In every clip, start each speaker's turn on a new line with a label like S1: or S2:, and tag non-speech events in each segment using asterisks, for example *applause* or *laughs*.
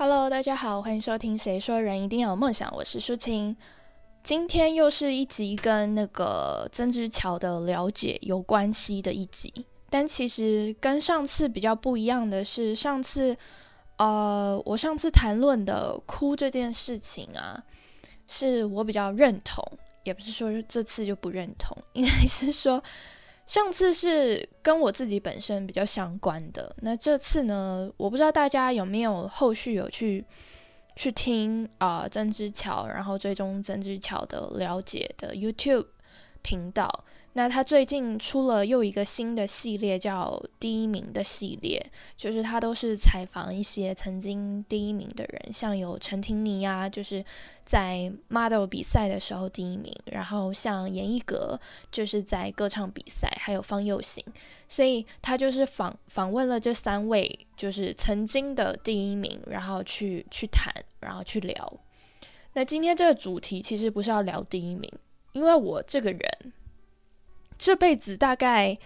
S1: Hello，大家好，欢迎收听《谁说人一定要有梦想》，我是舒晴。今天又是一集跟那个曾之乔的了解有关系的一集，但其实跟上次比较不一样的是，上次呃，我上次谈论的哭这件事情啊，是我比较认同，也不是说这次就不认同，应该是说。上次是跟我自己本身比较相关的，那这次呢，我不知道大家有没有后续有去去听啊曾之乔，然后追踪曾之乔的了解的 YouTube 频道。那他最近出了又一个新的系列，叫第一名的系列，就是他都是采访一些曾经第一名的人，像有陈婷妮呀，就是在 model 比赛的时候第一名，然后像严艺格，就是在歌唱比赛，还有方佑行，所以他就是访访问了这三位，就是曾经的第一名，然后去去谈，然后去聊。那今天这个主题其实不是要聊第一名，因为我这个人。这辈子大概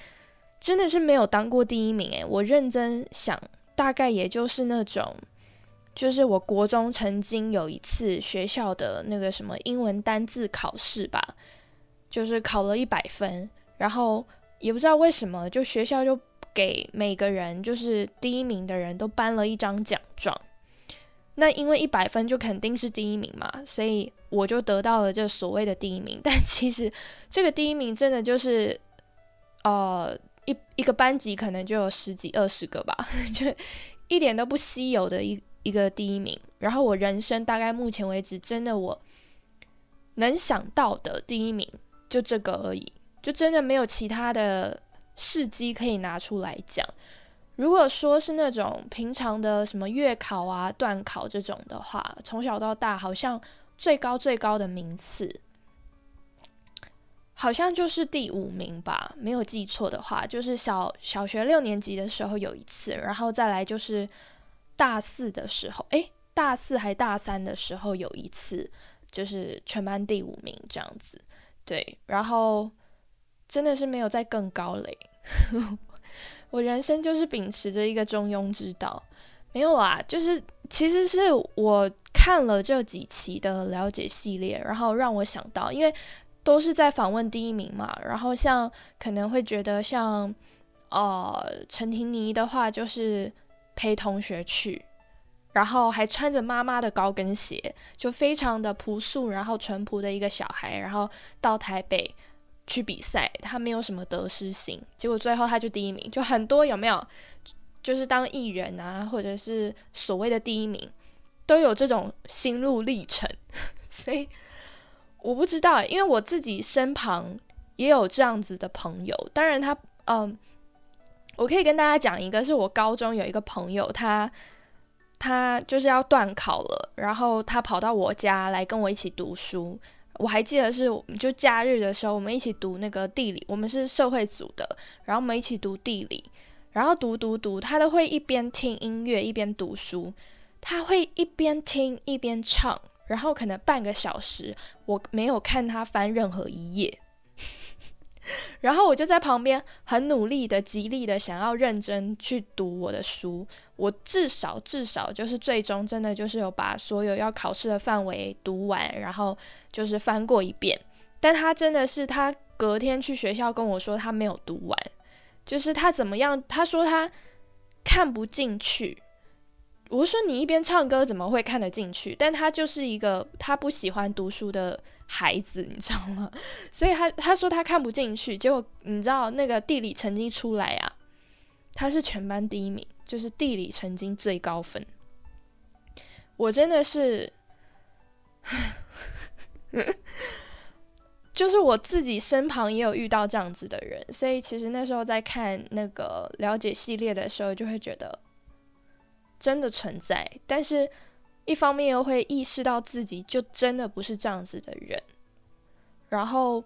S1: 真的是没有当过第一名诶，我认真想，大概也就是那种，就是我国中曾经有一次学校的那个什么英文单字考试吧，就是考了一百分，然后也不知道为什么，就学校就给每个人就是第一名的人都颁了一张奖状。那因为一百分就肯定是第一名嘛，所以我就得到了这所谓的第一名。但 *laughs* 其实这个第一名真的就是，呃，一一个班级可能就有十几二十个吧，*laughs* 就一点都不稀有的一一个第一名。然后我人生大概目前为止，真的我能想到的第一名就这个而已，就真的没有其他的事迹可以拿出来讲。如果说是那种平常的什么月考啊、段考这种的话，从小到大好像最高最高的名次，好像就是第五名吧，没有记错的话，就是小小学六年级的时候有一次，然后再来就是大四的时候，诶，大四还大三的时候有一次，就是全班第五名这样子，对，然后真的是没有再更高嘞。我人生就是秉持着一个中庸之道，没有啦，就是其实是我看了这几期的了解系列，然后让我想到，因为都是在访问第一名嘛，然后像可能会觉得像呃陈婷妮的话，就是陪同学去，然后还穿着妈妈的高跟鞋，就非常的朴素，然后淳朴的一个小孩，然后到台北。去比赛，他没有什么得失心，结果最后他就第一名，就很多有没有？就是当艺人啊，或者是所谓的第一名，都有这种心路历程。*laughs* 所以我不知道，因为我自己身旁也有这样子的朋友。当然，他嗯，我可以跟大家讲一个，是我高中有一个朋友，他他就是要断考了，然后他跑到我家来跟我一起读书。我还记得是，就假日的时候，我们一起读那个地理，我们是社会组的，然后我们一起读地理，然后读读读，他都会一边听音乐一边读书，他会一边听一边唱，然后可能半个小时，我没有看他翻任何一页。然后我就在旁边很努力的、极力的想要认真去读我的书。我至少至少就是最终真的就是有把所有要考试的范围读完，然后就是翻过一遍。但他真的是他隔天去学校跟我说他没有读完，就是他怎么样？他说他看不进去。我说你一边唱歌怎么会看得进去？但他就是一个他不喜欢读书的孩子，你知道吗？*laughs* 所以他他说他看不进去，结果你知道那个地理成绩出来啊，他是全班第一名，就是地理成绩最高分。我真的是，*laughs* 就是我自己身旁也有遇到这样子的人，所以其实那时候在看那个了解系列的时候，就会觉得。真的存在，但是一方面又会意识到自己就真的不是这样子的人。然后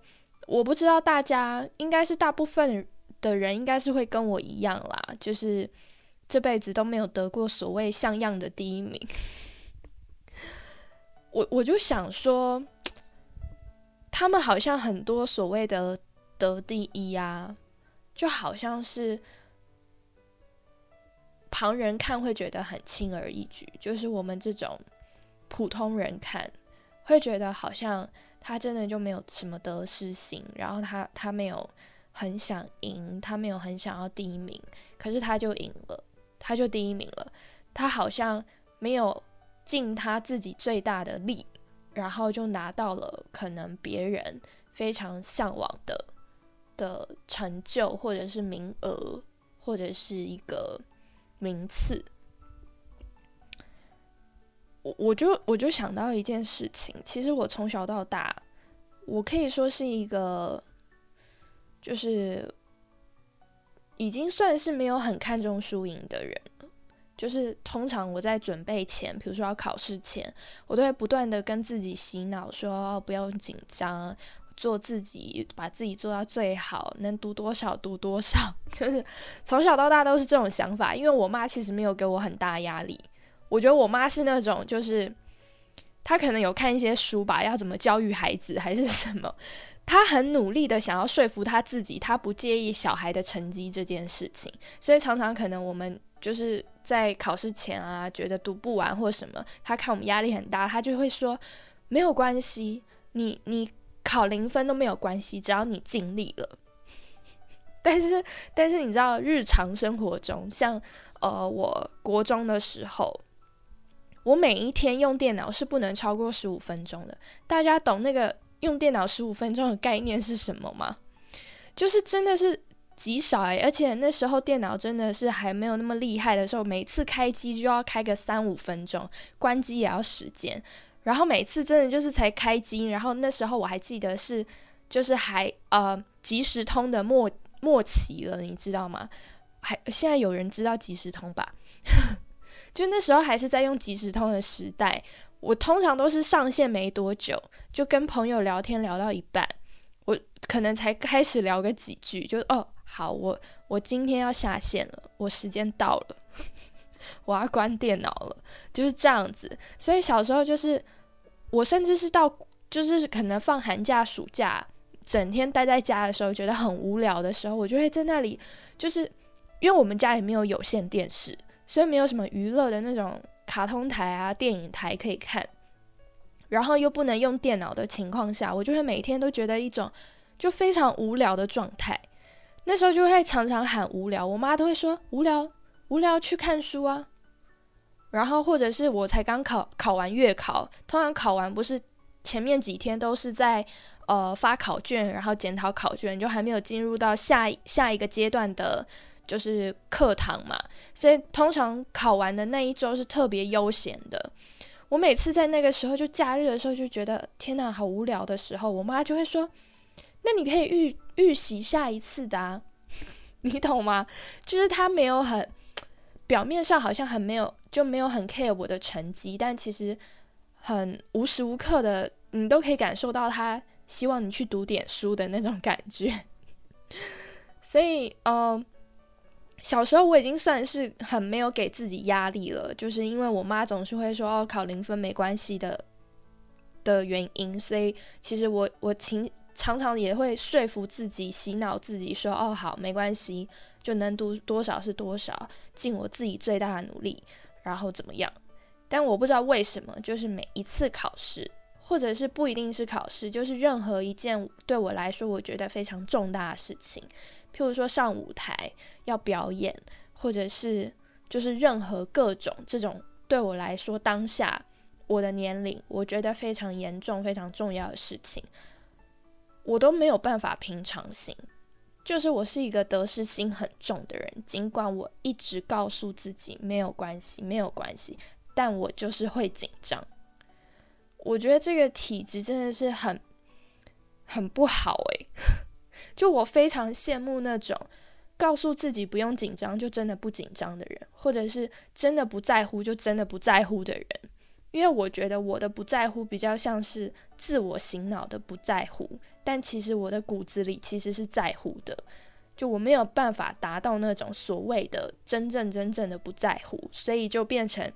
S1: 我不知道大家应该是大部分的人应该是会跟我一样啦，就是这辈子都没有得过所谓像样的第一名。我我就想说，他们好像很多所谓的得第一啊，就好像是。旁人看会觉得很轻而易举，就是我们这种普通人看会觉得好像他真的就没有什么得失心，然后他他没有很想赢，他没有很想要第一名，可是他就赢了，他就第一名了，他好像没有尽他自己最大的力，然后就拿到了可能别人非常向往的的成就，或者是名额，或者是一个。名次，我我就我就想到一件事情，其实我从小到大，我可以说是一个，就是已经算是没有很看重输赢的人就是通常我在准备前，比如说要考试前，我都会不断的跟自己洗脑，说不要紧张。做自己，把自己做到最好，能读多少读多少，*laughs* 就是从小到大都是这种想法。因为我妈其实没有给我很大压力，我觉得我妈是那种，就是她可能有看一些书吧，要怎么教育孩子还是什么，她很努力的想要说服她自己，她不介意小孩的成绩这件事情。所以常常可能我们就是在考试前啊，觉得读不完或什么，她看我们压力很大，她就会说没有关系，你你。考零分都没有关系，只要你尽力了。*laughs* 但是，但是你知道，日常生活中，像呃，我国中的时候，我每一天用电脑是不能超过十五分钟的。大家懂那个用电脑十五分钟的概念是什么吗？就是真的是极少诶，而且那时候电脑真的是还没有那么厉害的时候，每次开机就要开个三五分钟，关机也要时间。然后每次真的就是才开机，然后那时候我还记得是，就是还呃即时通的末末期了，你知道吗？还现在有人知道即时通吧？*laughs* 就那时候还是在用即时通的时代，我通常都是上线没多久，就跟朋友聊天聊到一半，我可能才开始聊个几句，就哦好，我我今天要下线了，我时间到了，*laughs* 我要关电脑了，就是这样子。所以小时候就是。我甚至是到就是可能放寒假、暑假，整天待在家的时候，觉得很无聊的时候，我就会在那里，就是因为我们家也没有有线电视，所以没有什么娱乐的那种卡通台啊、电影台可以看，然后又不能用电脑的情况下，我就会每天都觉得一种就非常无聊的状态。那时候就会常常喊无聊，我妈都会说无聊，无聊去看书啊。然后或者是我才刚考考完月考，通常考完不是前面几天都是在呃发考卷，然后检讨考卷，就还没有进入到下下一个阶段的，就是课堂嘛。所以通常考完的那一周是特别悠闲的。我每次在那个时候就假日的时候就觉得天哪，好无聊的时候，我妈就会说：“那你可以预预习下一次的，*laughs* 你懂吗？”就是她没有很。表面上好像很没有，就没有很 care 我的成绩，但其实很无时无刻的，你都可以感受到他希望你去读点书的那种感觉。*laughs* 所以，嗯，小时候我已经算是很没有给自己压力了，就是因为我妈总是会说“哦，考零分没关系的”的原因，所以其实我我情常常也会说服自己、洗脑自己说：“哦，好，没关系。”就能读多少是多少，尽我自己最大的努力，然后怎么样？但我不知道为什么，就是每一次考试，或者是不一定是考试，就是任何一件对我来说我觉得非常重大的事情，譬如说上舞台要表演，或者是就是任何各种这种对我来说当下我的年龄我觉得非常严重、非常重要的事情，我都没有办法平常心。就是我是一个得失心很重的人，尽管我一直告诉自己没有关系，没有关系，但我就是会紧张。我觉得这个体质真的是很很不好诶。*laughs* 就我非常羡慕那种告诉自己不用紧张就真的不紧张的人，或者是真的不在乎就真的不在乎的人。因为我觉得我的不在乎比较像是自我醒脑的不在乎，但其实我的骨子里其实是在乎的，就我没有办法达到那种所谓的真正真正的不在乎，所以就变成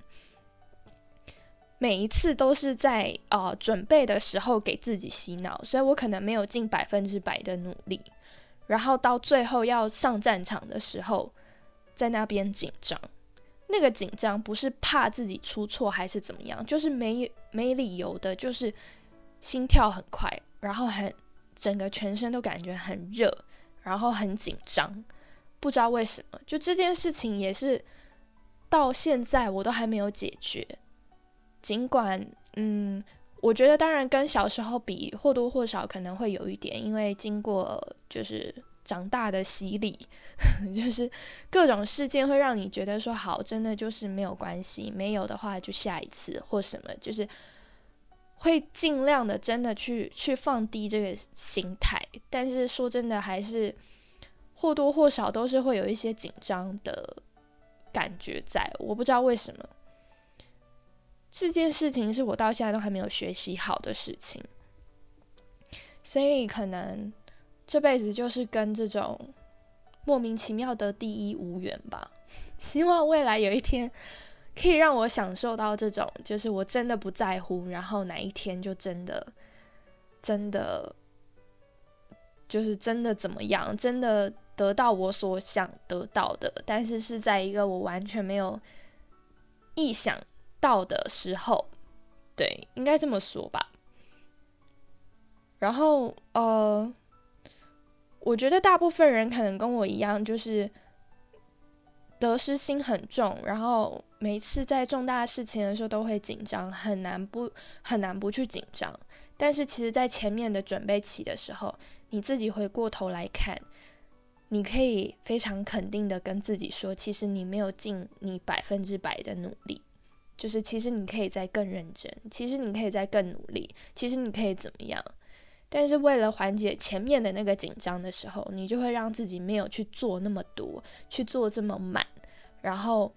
S1: 每一次都是在呃准备的时候给自己洗脑，所以我可能没有尽百分之百的努力，然后到最后要上战场的时候，在那边紧张。那个紧张不是怕自己出错还是怎么样，就是没没理由的，就是心跳很快，然后很整个全身都感觉很热，然后很紧张，不知道为什么。就这件事情也是到现在我都还没有解决，尽管嗯，我觉得当然跟小时候比或多或少可能会有一点，因为经过就是。长大的洗礼，*laughs* 就是各种事件会让你觉得说好，真的就是没有关系，没有的话就下一次或什么，就是会尽量的真的去去放低这个心态。但是说真的，还是或多或少都是会有一些紧张的感觉在。我不知道为什么这件事情是我到现在都还没有学习好的事情，所以可能。这辈子就是跟这种莫名其妙的第一无缘吧。*laughs* 希望未来有一天可以让我享受到这种，就是我真的不在乎，然后哪一天就真的、真的就是真的怎么样，真的得到我所想得到的，但是是在一个我完全没有意想到的时候。对，应该这么说吧。然后，呃。我觉得大部分人可能跟我一样，就是得失心很重，然后每次在重大事情的时候都会紧张，很难不很难不去紧张。但是其实，在前面的准备期的时候，你自己回过头来看，你可以非常肯定的跟自己说，其实你没有尽你百分之百的努力，就是其实你可以再更认真，其实你可以再更努力，其实你可以怎么样。但是为了缓解前面的那个紧张的时候，你就会让自己没有去做那么多，去做这么满，然后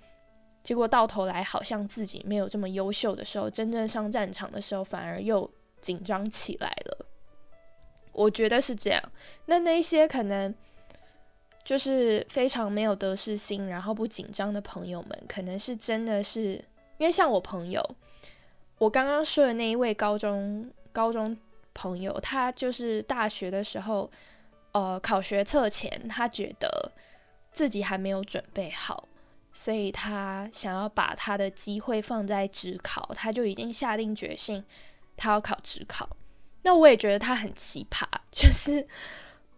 S1: 结果到头来好像自己没有这么优秀的时候，真正上战场的时候反而又紧张起来了。我觉得是这样。那那些可能就是非常没有得失心，然后不紧张的朋友们，可能是真的是因为像我朋友，我刚刚说的那一位高中高中。朋友，他就是大学的时候，呃，考学测前，他觉得自己还没有准备好，所以他想要把他的机会放在职考，他就已经下定决心，他要考职考。那我也觉得他很奇葩，就是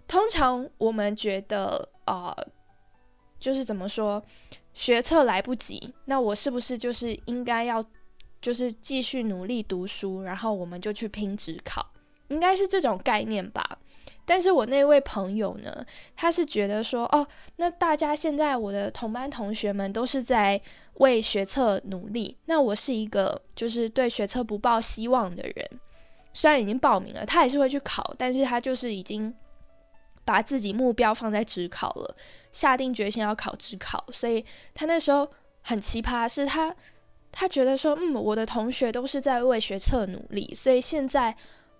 S1: 通常我们觉得，呃，就是怎么说，学测来不及，那我是不是就是应该要，就是继续努力读书，然后我们就去拼职考？应该是这种概念吧，但是我那位朋友呢，他是觉得说，哦，那大家现在我的同班同学们都是在为学测努力，那我是一个就是对学测不抱希望的人，虽然已经报名了，他还是会去考，但是他就是已经把自己目标放在职考了，下定决心要考职考，所以他那时候很奇葩，是他他觉得说，嗯，我的同学都是在为学测努力，所以现在。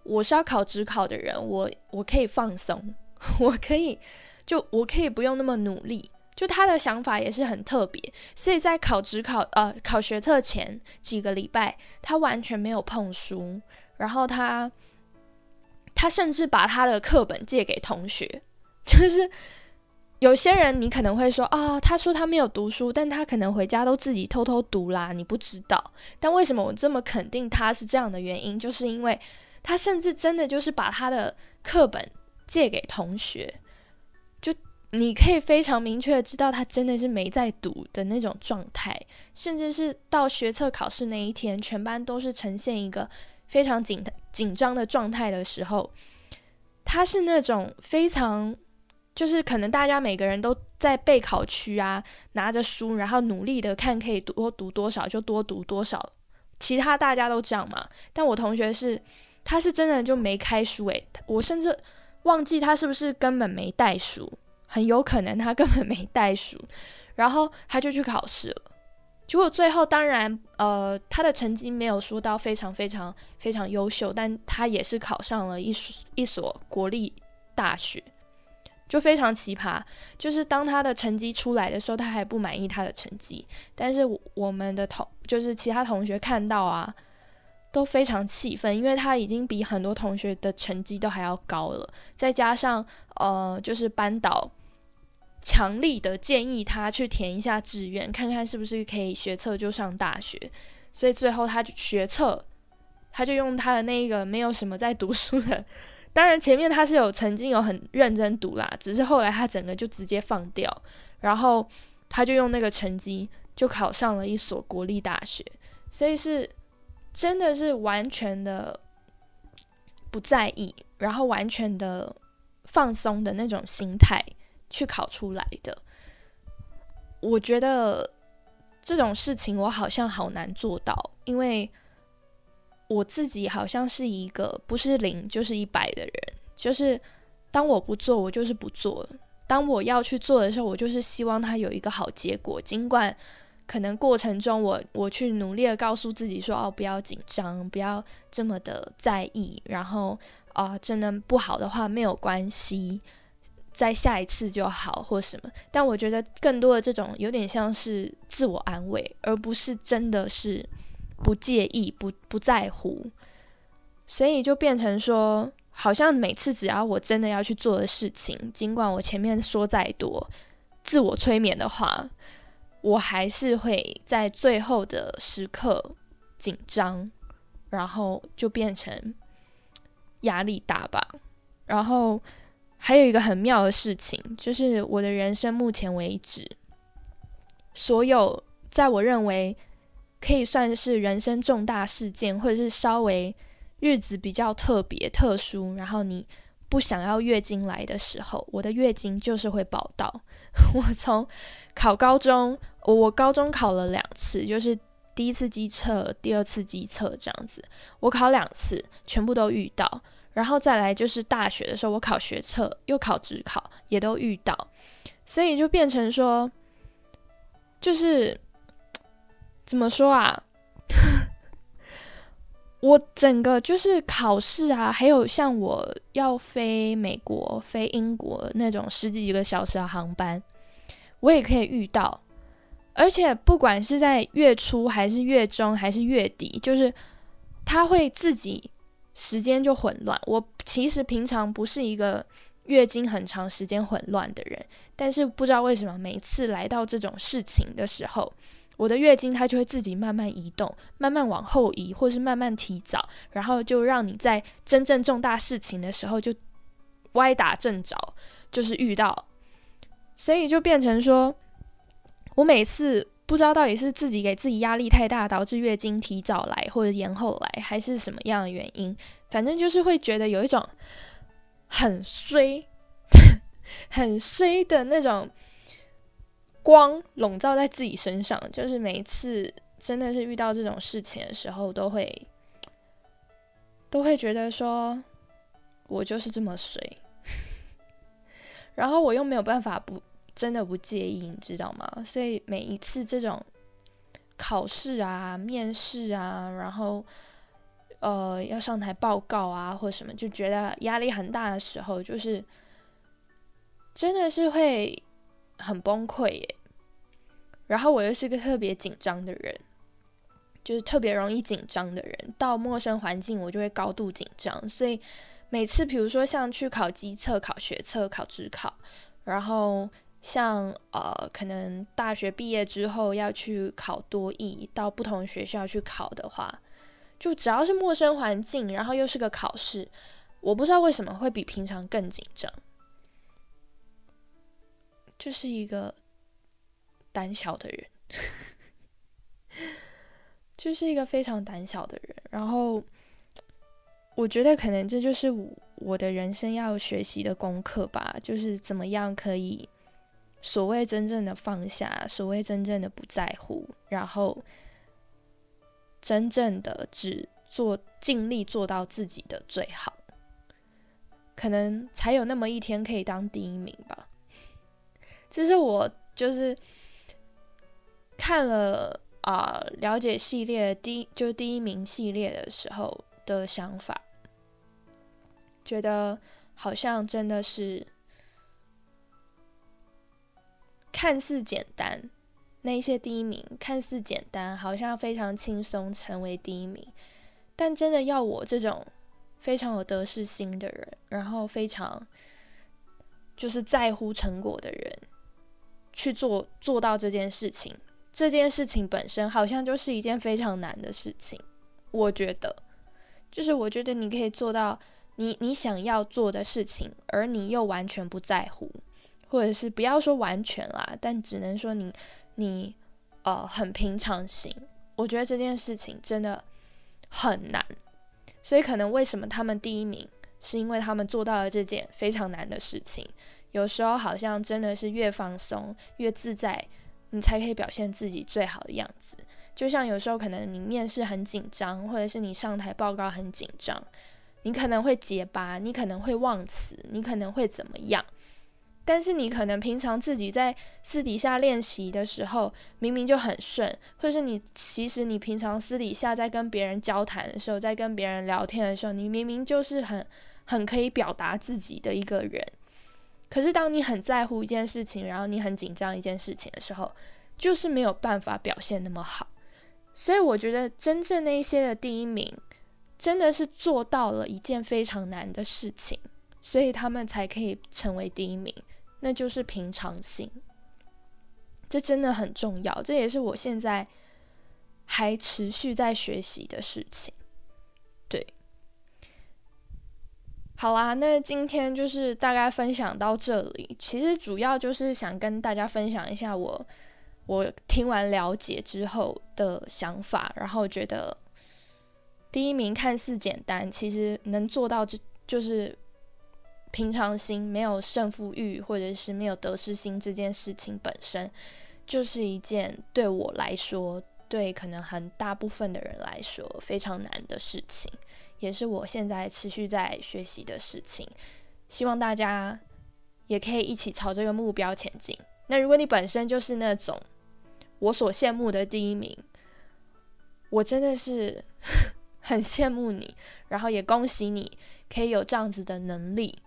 S1: 我是要考职考的人，我我可以放松，*laughs* 我可以就我可以不用那么努力。就他的想法也是很特别，所以在考职考呃考学测前几个礼拜，他完全没有碰书，然后他他甚至把他的课本借给同学。就是有些人你可能会说啊，他说他没有读书，但他可能回家都自己偷偷读啦，你不知道。但为什么我这么肯定他是这样的原因，就是因为。他甚至真的就是把他的课本借给同学，就你可以非常明确的知道他真的是没在读的那种状态，甚至是到学测考试那一天，全班都是呈现一个非常紧紧张的状态的时候，他是那种非常就是可能大家每个人都在备考区啊，拿着书，然后努力的看可以多读多少就多读多少，其他大家都这样嘛，但我同学是。他是真的就没开书诶，我甚至忘记他是不是根本没带书，很有可能他根本没带书，*laughs* 然后他就去考试了。结果最后当然，呃，他的成绩没有说到非常非常非常优秀，但他也是考上了一所一所国立大学，就非常奇葩。就是当他的成绩出来的时候，他还不满意他的成绩，但是我们的同就是其他同学看到啊。都非常气愤，因为他已经比很多同学的成绩都还要高了，再加上呃，就是班导强力的建议他去填一下志愿，看看是不是可以学测就上大学。所以最后他就学测，他就用他的那个没有什么在读书的，当然前面他是有曾经有很认真读啦，只是后来他整个就直接放掉，然后他就用那个成绩就考上了一所国立大学。所以是真的是完全的不在意，然后完全的放松的那种心态去考出来的。我觉得这种事情我好像好难做到，因为我自己好像是一个不是零就是一百的人，就是当我不做，我就是不做；当我要去做的时候，我就是希望它有一个好结果，尽管。可能过程中，我我去努力的告诉自己说：“哦，不要紧张，不要这么的在意。”然后啊，真的不好的话没有关系，在下一次就好或什么。但我觉得更多的这种有点像是自我安慰，而不是真的是不介意、不不在乎。所以就变成说，好像每次只要我真的要去做的事情，尽管我前面说再多自我催眠的话。我还是会在最后的时刻紧张，然后就变成压力大吧。然后还有一个很妙的事情，就是我的人生目前为止，所有在我认为可以算是人生重大事件，或者是稍微日子比较特别、特殊，然后你不想要月经来的时候，我的月经就是会报道。*laughs* 我从考高中，我我高中考了两次，就是第一次机测，第二次机测这样子。我考两次，全部都遇到。然后再来就是大学的时候，我考学测，又考职考，也都遇到。所以就变成说，就是怎么说啊？*laughs* 我整个就是考试啊，还有像我要飞美国、飞英国那种十几个小时的航班，我也可以遇到。而且不管是在月初还是月中还是月底，就是他会自己时间就混乱。我其实平常不是一个月经很长时间混乱的人，但是不知道为什么每次来到这种事情的时候。我的月经它就会自己慢慢移动，慢慢往后移，或是慢慢提早，然后就让你在真正重大事情的时候就歪打正着，就是遇到，所以就变成说，我每次不知道到底是自己给自己压力太大，导致月经提早来或者延后来，还是什么样的原因，反正就是会觉得有一种很衰、很衰的那种。光笼罩在自己身上，就是每一次真的是遇到这种事情的时候，都会都会觉得说，我就是这么衰，*laughs* 然后我又没有办法不真的不介意，你知道吗？所以每一次这种考试啊、面试啊，然后呃要上台报告啊或什么，就觉得压力很大的时候，就是真的是会。很崩溃耶，然后我又是个特别紧张的人，就是特别容易紧张的人，到陌生环境我就会高度紧张，所以每次比如说像去考机测、考学测、考职考，然后像呃可能大学毕业之后要去考多艺，到不同学校去考的话，就只要是陌生环境，然后又是个考试，我不知道为什么会比平常更紧张。就是一个胆小的人，*laughs* 就是一个非常胆小的人。然后，我觉得可能这就是我的人生要学习的功课吧，就是怎么样可以所谓真正的放下，所谓真正的不在乎，然后真正的只做尽力做到自己的最好，可能才有那么一天可以当第一名吧。这是我就是看了啊，了解系列第一就是第一名系列的时候的想法，觉得好像真的是看似简单，那些第一名看似简单，好像非常轻松成为第一名，但真的要我这种非常有得失心的人，然后非常就是在乎成果的人。去做做到这件事情，这件事情本身好像就是一件非常难的事情。我觉得，就是我觉得你可以做到你你想要做的事情，而你又完全不在乎，或者是不要说完全啦，但只能说你你呃很平常心。我觉得这件事情真的很难，所以可能为什么他们第一名，是因为他们做到了这件非常难的事情。有时候好像真的是越放松越自在，你才可以表现自己最好的样子。就像有时候可能你面试很紧张，或者是你上台报告很紧张，你可能会结巴，你可能会忘词，你可能会怎么样？但是你可能平常自己在私底下练习的时候，明明就很顺，或者是你其实你平常私底下在跟别人交谈的时候，在跟别人聊天的时候，你明明就是很很可以表达自己的一个人。可是当你很在乎一件事情，然后你很紧张一件事情的时候，就是没有办法表现那么好。所以我觉得真正那一些的第一名，真的是做到了一件非常难的事情，所以他们才可以成为第一名。那就是平常心，这真的很重要。这也是我现在还持续在学习的事情。对，好啦，那今天就是大概分享到这里。其实主要就是想跟大家分享一下我我听完了解之后的想法，然后觉得第一名看似简单，其实能做到就就是。平常心，没有胜负欲，或者是没有得失心，这件事情本身就是一件对我来说，对可能很大部分的人来说非常难的事情，也是我现在持续在学习的事情。希望大家也可以一起朝这个目标前进。那如果你本身就是那种我所羡慕的第一名，我真的是 *laughs* 很羡慕你，然后也恭喜你可以有这样子的能力。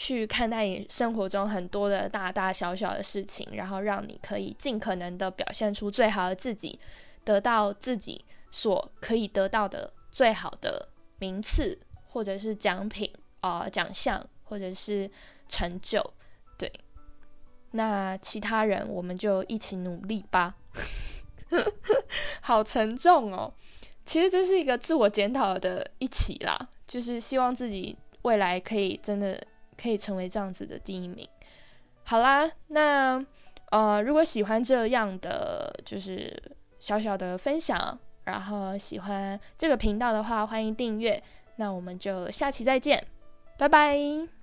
S1: 去看待你生活中很多的大大小小的事情，然后让你可以尽可能的表现出最好的自己，得到自己所可以得到的最好的名次，或者是奖品啊奖项，或者是成就。对，那其他人我们就一起努力吧。*laughs* 好沉重哦，其实这是一个自我检讨的一起啦，就是希望自己未来可以真的。可以成为这样子的第一名。好啦，那呃，如果喜欢这样的就是小小的分享，然后喜欢这个频道的话，欢迎订阅。那我们就下期再见，拜拜。